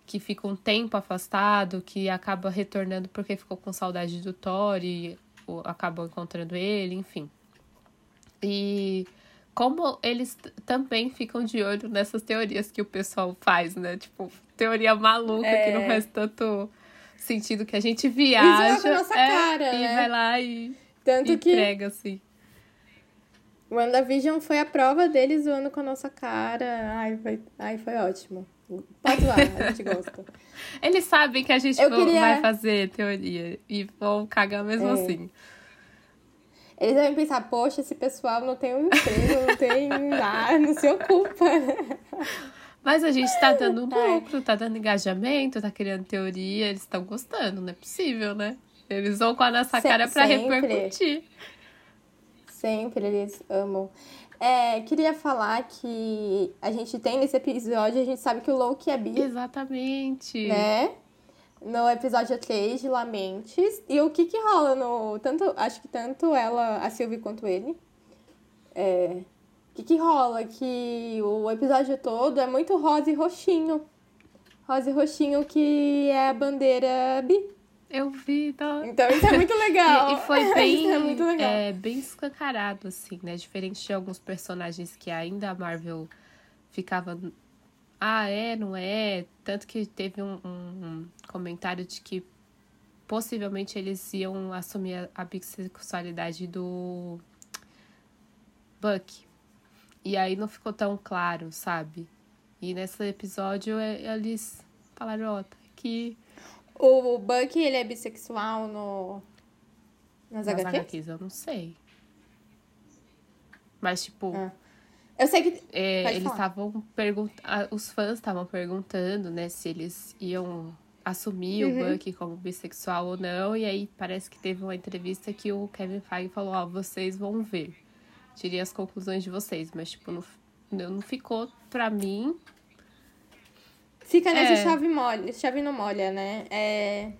que fica um tempo afastado, que acaba retornando porque ficou com saudade do Thor e acabou encontrando ele, enfim. E como eles também ficam de olho nessas teorias que o pessoal faz, né? Tipo, teoria maluca que não É. faz tanto sentido que a gente viaja. nossa é, cara, e né? vai lá e Tanto que entrega, assim. WandaVision foi a prova deles zoando com a nossa cara. Ai, foi, ai, foi ótimo. Pode zoar, a gente gosta. Eles sabem que a gente queria- vai fazer teoria e vão cagar mesmo É. assim. Eles devem pensar, poxa, esse pessoal não tem um emprego, não tem nada, não se ocupa. Mas a gente tá dando lucro, tá dando engajamento, tá criando teoria, eles estão gostando, não é possível, né? Eles vão com a nossa Se- cara pra sempre. repercutir. Sempre eles amam. É, queria falar que a gente tem nesse episódio, a gente sabe que o Loki é bi, Exatamente. né? No episódio 3 de Lamentes. E o que que rola no... Tanto, acho que tanto ela, a Sylvie, quanto ele. É, o que que rola? Que o episódio todo é muito rosa e roxinho. Rosa e roxinho que é a bandeira bi. Eu vi, tá? Então isso é muito legal. E, e foi bem, é muito legal. é, bem escancarado, assim, né? Diferente de alguns personagens que ainda a Marvel ficava. Ah, é, não é? Tanto que teve um, um comentário de que possivelmente eles iam assumir a, a bissexualidade do Buck. E aí não ficou tão claro, sabe? E nesse episódio é, eles falaram, ó, tá aqui O Bucky, ele é bissexual no... Nas, nas HQs? HQs, eu não sei. Mas, tipo, Ah. Eu sei que... é, eles estavam perguntando. Os fãs estavam perguntando, né, se eles iam assumir Uhum. o Bucky como bissexual ou não. E aí parece que teve uma entrevista que o Kevin Feige falou: Ó, vocês vão ver. Tirei as conclusões de vocês. Mas, tipo, não, não ficou pra mim. Fica nessa É. chave molha, chave não molha, né? É...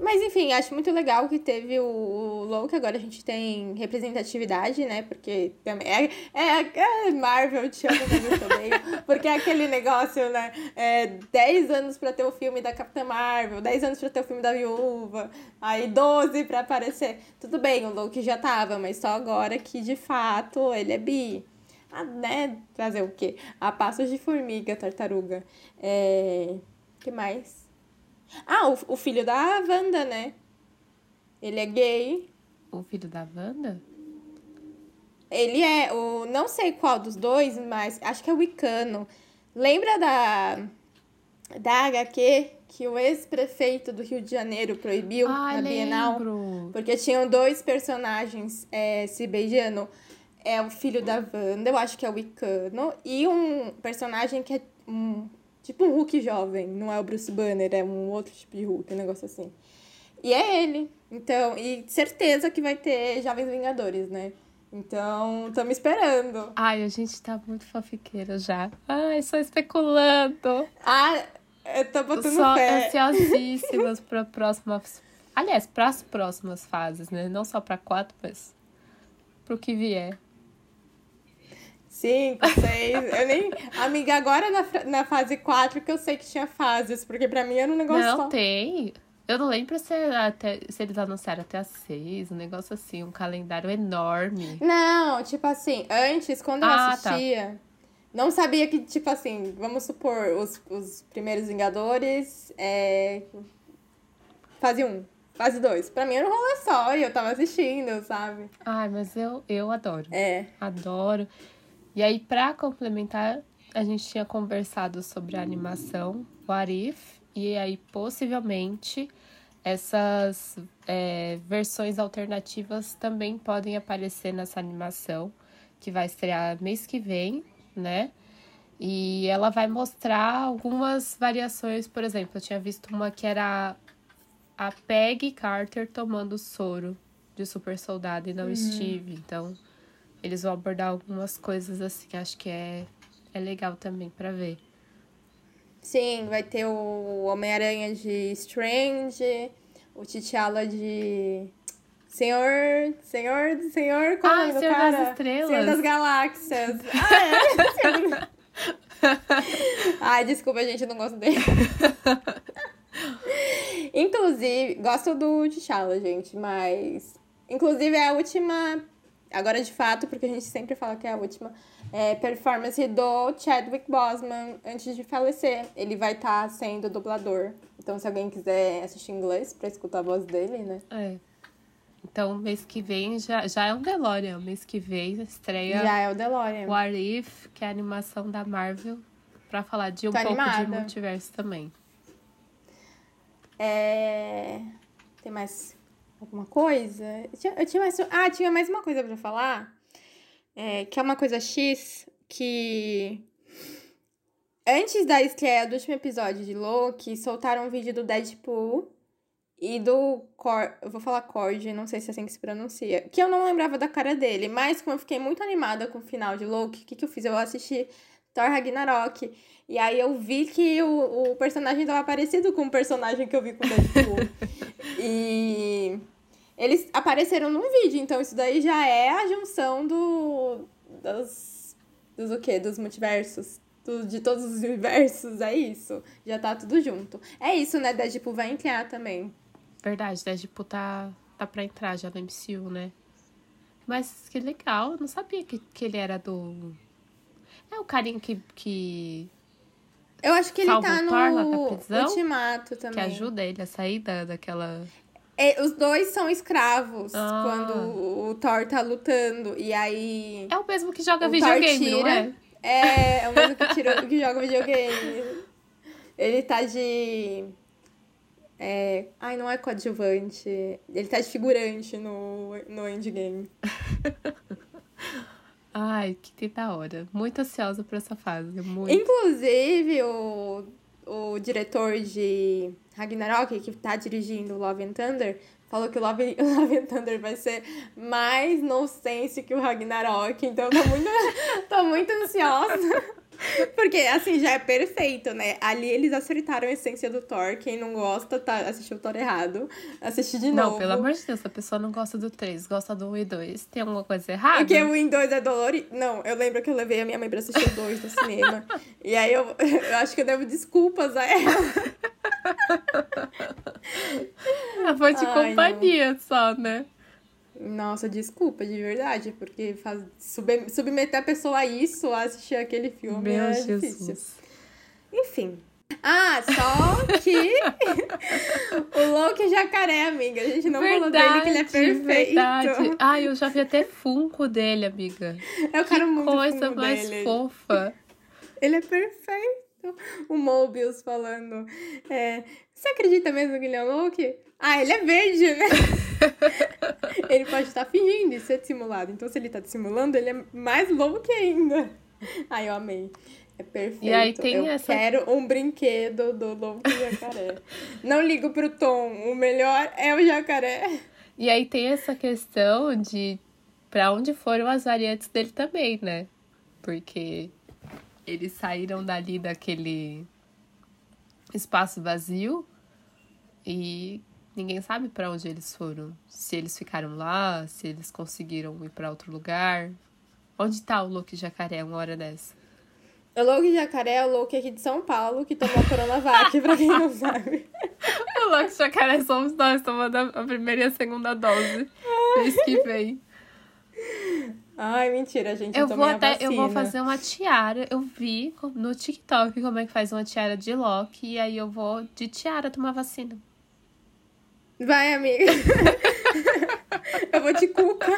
Mas enfim, acho muito legal que teve o, o Loki, agora a gente tem representatividade, né? Porque também é, é, é Marvel, te amo, mas eu te odeio. Porque é aquele negócio, né? É 10 anos pra ter o filme da Capitã Marvel, 10 anos pra ter o filme da Viúva, aí 12 pra aparecer. Tudo bem, o Loki já tava, mas só agora que de fato ele é bi. Ah, né? Fazer o quê? A passos de formiga, tartaruga. É... que mais? Ah, o, o filho da Wanda, né? Ele é gay. O filho da Wanda? Ele é o. Não sei qual dos dois, mas acho que é o Wicano. Lembra da. Da HQ que o ex-prefeito do Rio de Janeiro proibiu Ah, na Bienal? lembro. Porque tinham dois personagens é, se beijando. É o filho da Wanda, eu acho que é o Wicano. E um personagem que é um, tipo um Hulk jovem. Não é o Bruce Banner, é um outro tipo de Hulk, um negócio assim. E é ele. Então, e certeza que vai ter Jovens Vingadores, né? Então, estamos esperando. Ai, a gente tá muito fofiqueira já. Ai, só especulando. Ah, eu tô botando Só fé. ansiosíssimas para próximas. Aliás, para as próximas fases, né? Não só para quatro, mas pro que vier. Cinco, seis. Eu nem. Amiga, agora na, na fase 4 que eu sei que tinha fases, porque pra mim era um negócio Não, só. tem. Eu não lembro se, era até, se eles anunciaram até as seis, um negócio assim, um calendário enorme. Não, tipo assim, antes, quando eu Ah, tá. assistia, não sabia que, tipo assim, vamos supor, os, os primeiros Vingadores, é. Fase 1, fase 2. Pra mim era um rolê só e eu tava assistindo, sabe? Ai, mas eu, eu adoro. É. Adoro. E aí, pra complementar, a gente tinha conversado sobre a animação What If, e aí possivelmente essas é, versões alternativas também podem aparecer nessa animação, que vai estrear mês que vem, né? E ela vai mostrar algumas variações, por exemplo, eu tinha visto uma que era a Peggy Carter tomando soro de super soldado e não Steve, então eles vão abordar algumas coisas assim, acho que é, é legal também pra ver. Sim, vai ter o Homem-Aranha de Strange, o T'Challa de. Senhor. Senhor. Senhor. Qual é o Ah, nome do Senhor cara? das Estrelas. Senhor das Galáxias. Ah, é? Ai, desculpa, gente, eu não gosto dele. Inclusive, gosto do T'Challa, gente, mas. Inclusive, é a última agora de fato, porque a gente sempre fala que é a última, é, performance do Chadwick Boseman antes de falecer. Ele vai estar tá sendo dublador. Então, se alguém quiser assistir inglês pra escutar a voz dele, né? É. Então, mês que vem já, já é um DeLorean. Mês que vem estreia. Já é o DeLorean. What If, que é a animação da Marvel, pra falar de um Tô pouco animada. de multiverso também. É... Tem mais alguma coisa? Eu tinha, eu tinha mais. Ah, tinha mais uma coisa pra falar. É, que é uma coisa X que. Antes da estreia do último episódio de Loki, soltaram um vídeo do Deadpool e do Cor... Eu vou falar Cord, não sei se é assim que se pronuncia. Que eu não lembrava da cara dele, mas como eu fiquei muito animada com o final de Loki, o que, que eu fiz? Eu assisti Thor Ragnarok. E aí eu vi que o, o personagem tava parecido com o personagem que eu vi com o Deadpool. e eles apareceram num vídeo, então isso daí já é a junção do. dos. dos o quê? Dos multiversos. Do, de todos os universos, é isso. Já tá tudo junto. É isso, né? Deadpool vai entrar também. Verdade, Deadpool tá, tá pra entrar já no MCU, né? Mas que legal, eu não sabia que, que ele era do. É o carinha que. que... Eu acho que ele tá no Ultimato também. Que ajuda ele a sair da, daquela. É, os dois são escravos ah. quando o Thor tá lutando. E aí. É o mesmo que joga videogame, tira, não é? É, é o mesmo que, tira, que joga videogame. Ele tá de. É... Ai, não é coadjuvante. Ele tá de figurante no, no endgame. Ai, que da hora. Muito ansiosa por essa fase. Muito. Inclusive, o, o diretor de Ragnarok, que tá dirigindo Love and Thunder, falou que o Love, Love and Thunder vai ser mais nonsense que o Ragnarok. Então, tô muito, tô muito ansiosa. Porque, assim, já é perfeito, né? Ali eles acertaram a essência do Thor. Quem não gosta, tá, assistiu o Thor errado. Assistir de novo. Não, pelo amor de Deus, a pessoa não gosta do 3, gosta do 1 e 2. Tem alguma coisa errada? Porque o 1 e 2 é dolorido. Não, eu lembro que eu levei a minha mãe pra assistir o 2 no cinema. e aí eu, eu acho que eu devo desculpas a ela. Ela foi de Ai, companhia não. só, né? Nossa, desculpa, de verdade, porque faz, sub, submeter a pessoa a isso, a assistir aquele filme Meu é Jesus. difícil. Enfim. Ah, só que o Loki jacaré, amiga. A gente não verdade, falou dele, que ele é perfeito. Verdade. Ai, eu já vi até Funko dele, amiga. Eu que quero muito coisa Funko mais dele. fofa. Ele é perfeito. O Mobius falando. É, Você acredita mesmo que ele é Loki? Ah, ele é verde, né? ele pode estar fingindo de ser dissimulado. Então, se ele tá dissimulando, ele é mais louco que ainda. Ai, eu amei. É perfeito. E aí tem eu essa... quero um brinquedo do lobo jacaré. Não ligo pro tom. O melhor é o jacaré. E aí tem essa questão de para onde foram as variantes dele também, né? Porque eles saíram dali daquele espaço vazio e ninguém sabe para onde eles foram. Se eles ficaram lá, se eles conseguiram ir para outro lugar. Onde tá o Loki Jacaré uma hora dessa? O Loki Jacaré é o Loki aqui de São Paulo que tomou a Coronavac, pra quem não sabe. o Loki Jacaré somos nós tomando a primeira e a segunda dose. Mês que vem. Ai, mentira, gente. Eu, eu vou até, eu vou fazer uma tiara. Eu vi no TikTok como é que faz uma tiara de Loki. E aí eu vou de tiara tomar vacina. Vai, amiga. eu vou te cuca.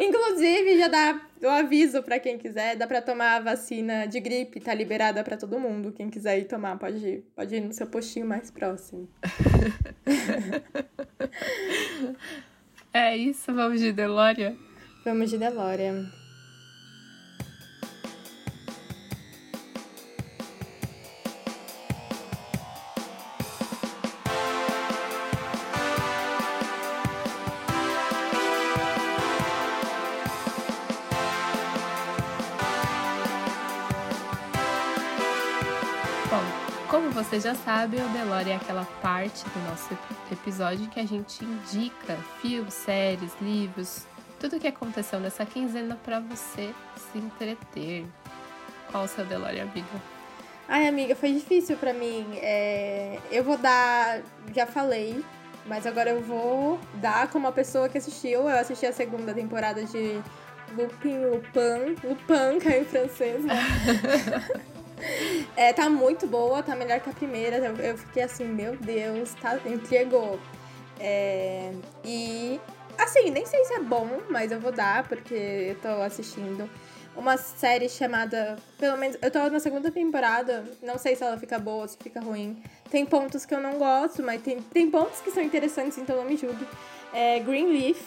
Inclusive, já dá o aviso para quem quiser, dá para tomar a vacina de gripe, tá liberada para todo mundo. Quem quiser ir tomar, pode ir, pode ir no seu postinho mais próximo. é isso, vamos de Delória? Vamos de Delória. Você já sabe, o Delore é aquela parte do nosso episódio que a gente indica filmes, séries, livros, tudo o que aconteceu nessa quinzena para você se entreter. Qual o seu Delore, amiga? Ai, amiga, foi difícil para mim. É... Eu vou dar, já falei, Mas agora eu vou dar como uma pessoa que assistiu. Eu assisti a segunda temporada de Lupin, Lupin, Lupin, que é em francês, né? é, tá muito boa, tá melhor que a primeira. Eu, fiquei assim, meu Deus, tá, entregou. É, e assim, nem sei se é bom, mas eu vou dar, porque eu tô assistindo uma série chamada. Pelo menos. Eu tô na segunda temporada. Não sei se ela fica boa se fica ruim. Tem pontos que eu não gosto, mas tem, tem pontos que são interessantes, então não me julgue. É Greenleaf.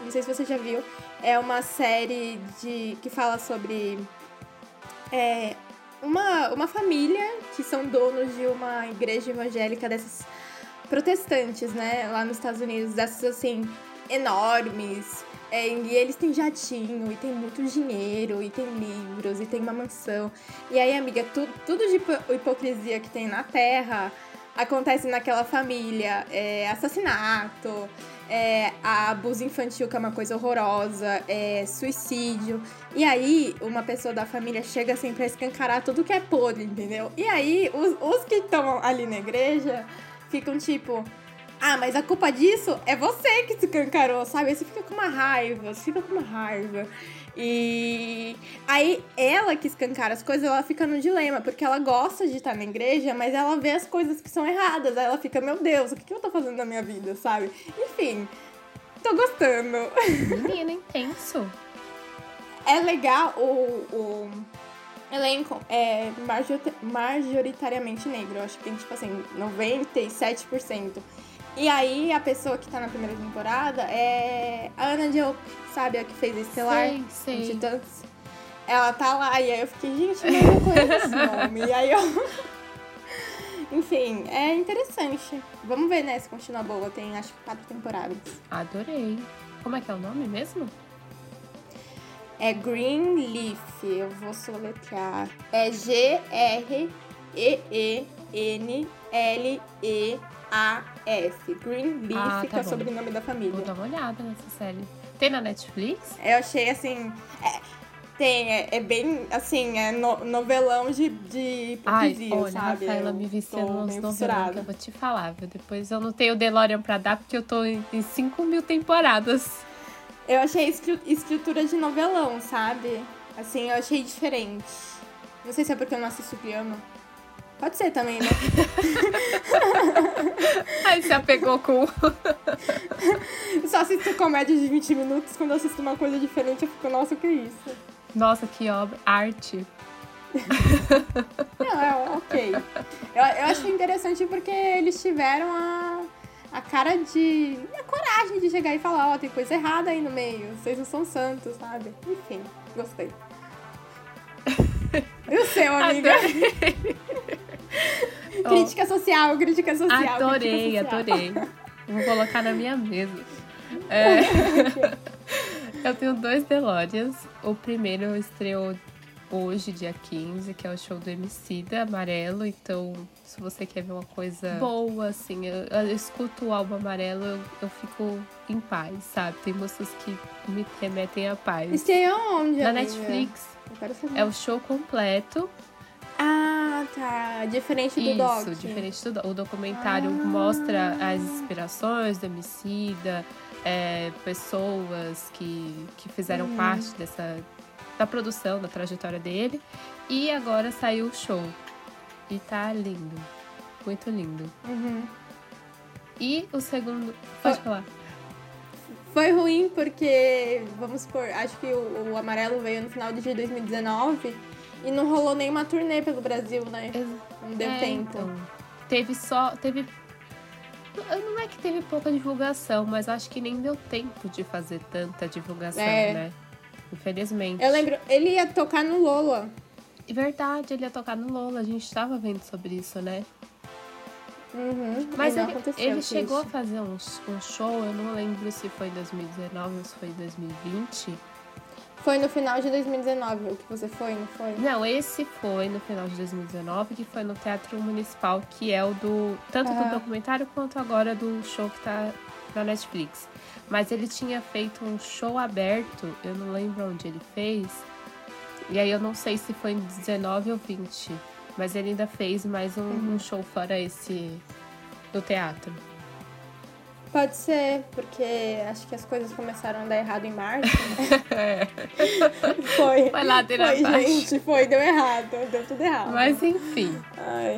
Não sei se você já viu. É uma série de que fala sobre. É, uma, uma família que são donos de uma igreja evangélica dessas protestantes, né? Lá nos Estados Unidos, dessas assim, enormes é, e eles têm jatinho, e tem muito dinheiro, e tem livros, e tem uma mansão. E aí, amiga, tu, tudo de hipocrisia que tem na Terra acontece naquela família. É, assassinato, é, abuso infantil, que é uma coisa horrorosa, é, suicídio. E aí, uma pessoa da família chega assim pra escancarar tudo que é podre, entendeu? E aí, os, os que estão ali na igreja ficam tipo ah, mas a culpa disso é você que se cancarou, sabe? Aí você fica com uma raiva, você fica com uma raiva. E aí ela que escancara as coisas, ela fica no dilema, porque ela gosta de estar na igreja, mas ela vê as coisas que são erradas. Aí ela fica, meu Deus, o que eu tô fazendo na minha vida, sabe? Enfim, tô gostando. Menina, intenso. É legal o, o elenco é majoritariamente negro. Eu acho que tem, tipo assim, 97%. E aí, a pessoa que tá na primeira temporada é a Ana Diop, sabe? A que fez Estelar, sim, sim. Titãs. Ela tá lá, e aí eu fiquei, gente, mas eu conheço esse nome. E aí eu... Enfim, é interessante. Vamos ver, né, se continua boa. Tem, acho que, quatro temporadas. Adorei. Como é que é o nome mesmo? É Greenleaf. Eu vou soletrar. É G-R-E-E-N-L-E a-S. Greenleaf, ah, tá que é o sobrenome da família. Vou dar uma olhada nessa série. Tem na Netflix? Eu achei assim. É, tem, é, é, bem assim, é no, novelão de, de Ai, olha, sabe? Rafaela me viciando nos novelão eu vou te falar, viu? Depois eu não tenho o DeLorean pra dar porque eu tô em, em 5 mil temporadas. Eu achei escritura de novelão, sabe? Assim, eu achei diferente. Não sei se é porque eu não assisto piano. Pode ser também, né? Aí se apegou com. Só assisto comédia de 20 minutos. Quando eu assisto uma coisa diferente, eu fico, nossa, o que é isso? Nossa, que obra. Arte. Não, é ok. Eu, eu acho interessante porque eles tiveram a, a cara de. a coragem de chegar e falar: ó, oh, tem coisa errada aí no meio, vocês não são santos, sabe? Enfim, gostei. E o seu, amiga? crítica social, crítica social. Adorei, crítica social. adorei. Vou colocar na minha mesa. É... eu tenho dois DeLoreans. O primeiro estreou hoje, dia 15, que é o show do Emicida, Amarelo. Então, se você quer ver uma coisa boa, assim, eu, eu escuto o álbum Amarelo, eu, eu, fico em paz, sabe? Tem músicas que me remetem à paz. Estreou onde, Na amiga? Netflix. É o show completo. Ah, tá. Diferente do Isso, doc. Isso, diferente do doc. O documentário ah. mostra as inspirações do homicida, é, pessoas que, que fizeram hum. parte dessa da produção, da trajetória dele. E agora saiu o show. E tá lindo. Muito lindo. Uhum. E o segundo. Pode Foi... falar. Foi ruim porque, vamos supor, acho que o, o Amarelo veio no final de 2019 e não rolou nenhuma turnê pelo Brasil, né? Não deu é, tempo. Então, teve só. Teve. Não é que teve pouca divulgação, mas acho que nem deu tempo de fazer tanta divulgação, é. né? Infelizmente. Eu lembro, ele ia tocar no Lola. Verdade, ele ia tocar no Lola. A gente tava vendo sobre isso, né? Uhum, Mas ele, ele chegou isso. a fazer um, um show, eu não lembro se foi em 2019 ou se foi em 2020. Foi no final de 2019 o que você foi, não foi? Não, esse foi no final de 2019, que foi no Teatro Municipal, que é o do. Tanto do documentário quanto agora do show que tá na Netflix. Mas ele tinha feito um show aberto, eu não lembro onde ele fez. E aí eu não sei se foi em 19 ou 20. Mas ele ainda fez mais um, uhum. um show fora esse do teatro. Pode ser, porque acho que as coisas começaram a dar errado em março, né? Foi. Foi ladeira Foi, abaixo. gente, foi, deu errado, deu tudo errado. Mas enfim,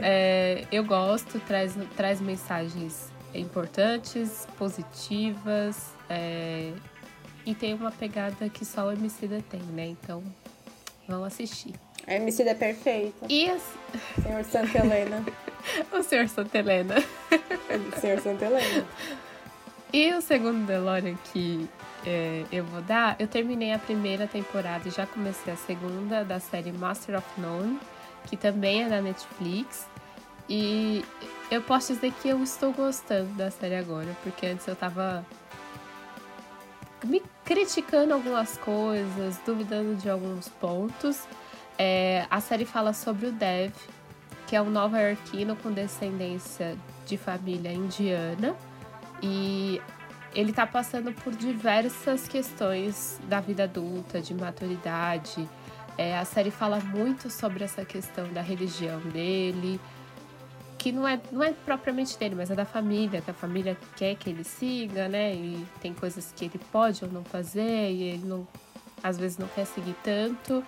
é, eu gosto, traz, traz mensagens importantes, positivas, é, e tem uma pegada que só o Emicida tem, né? Então, vão assistir. A MC é perfeita. E as- Senhor Santa Helena. o Sr. Santa Helena. Senhor Santa Helena. E o segundo DeLorean que é, eu vou dar, eu terminei a primeira temporada e já comecei a segunda da série Master of None, que também é da Netflix. E eu posso dizer que eu estou gostando da série agora, porque antes eu tava me criticando algumas coisas, duvidando de alguns pontos. É, a série fala sobre o Dev, que é um nova-iorquino com descendência de família indiana. E ele tá passando por diversas questões da vida adulta, de maturidade. É, a série fala muito sobre essa questão da religião dele, que não é, não é propriamente dele, mas é da família, que a família quer que ele siga, né? E tem coisas que ele pode ou não fazer, e ele não, às vezes não quer seguir tanto.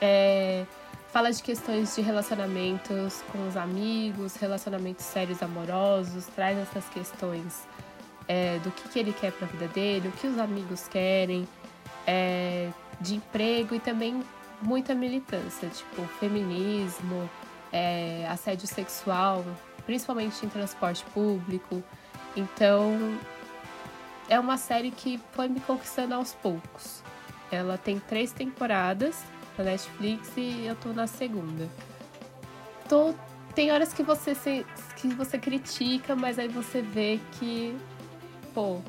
É, fala de questões de relacionamentos com os amigos, relacionamentos sérios amorosos, traz essas questões é, do que, que ele quer para a vida dele, o que os amigos querem, é, de emprego e também muita militância, tipo feminismo, é, assédio sexual, principalmente em transporte público. Então, é uma série que foi me conquistando aos poucos. Ela tem três temporadas na Netflix e eu tô na segunda. Tô, tem horas que você, se, que você critica, mas aí você vê que, pô,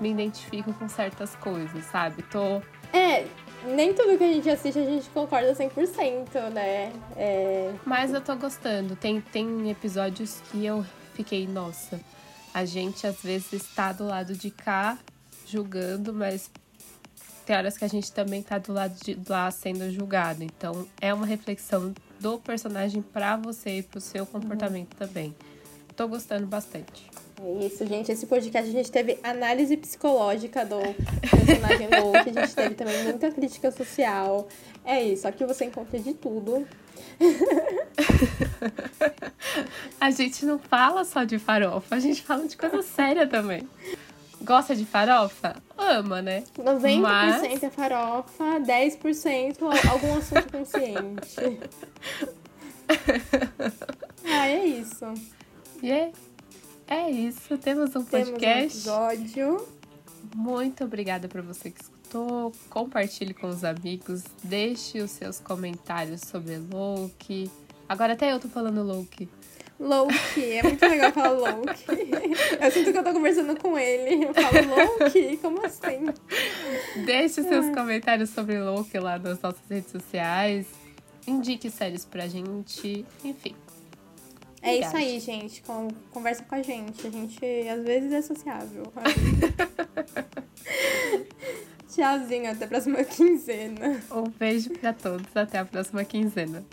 me identifico com certas coisas, sabe? Tô É, nem tudo que a gente assiste a gente concorda 100%, né? É, Mas eu tô gostando. Tem, tem episódios que eu fiquei, nossa, a gente às vezes está do lado de cá julgando, mas tem horas que a gente também tá do lado de lá sendo julgado. Então é uma reflexão do personagem pra você e pro seu comportamento também. Tô gostando bastante. É isso, gente. Esse podcast a gente teve análise psicológica do personagem Luke, a gente teve também muita crítica social. É isso, aqui você encontra de tudo. A gente não fala só de farofa, a gente fala de coisa séria também. Gosta de farofa? Ama, né? 90% Mas- é farofa, 10% algum assunto consciente. ah, é isso. E é, isso. Temos um Temos um podcast. episódio. Muito obrigada para você que escutou. Compartilhe com os amigos. Deixe os seus comentários sobre Loki. Agora até eu tô falando Loki. Loki, é muito legal falar Loki. Eu sinto que eu tô conversando com ele. Eu falo Loki, como assim? Deixe seus comentários sobre Loki lá nas nossas redes sociais. Indique séries pra gente. Enfim. É isso Obrigada. aí, gente. Con- Conversa com a gente. A gente às vezes é sociável. Tchauzinho, até a próxima quinzena. Um beijo pra todos. Até a próxima quinzena.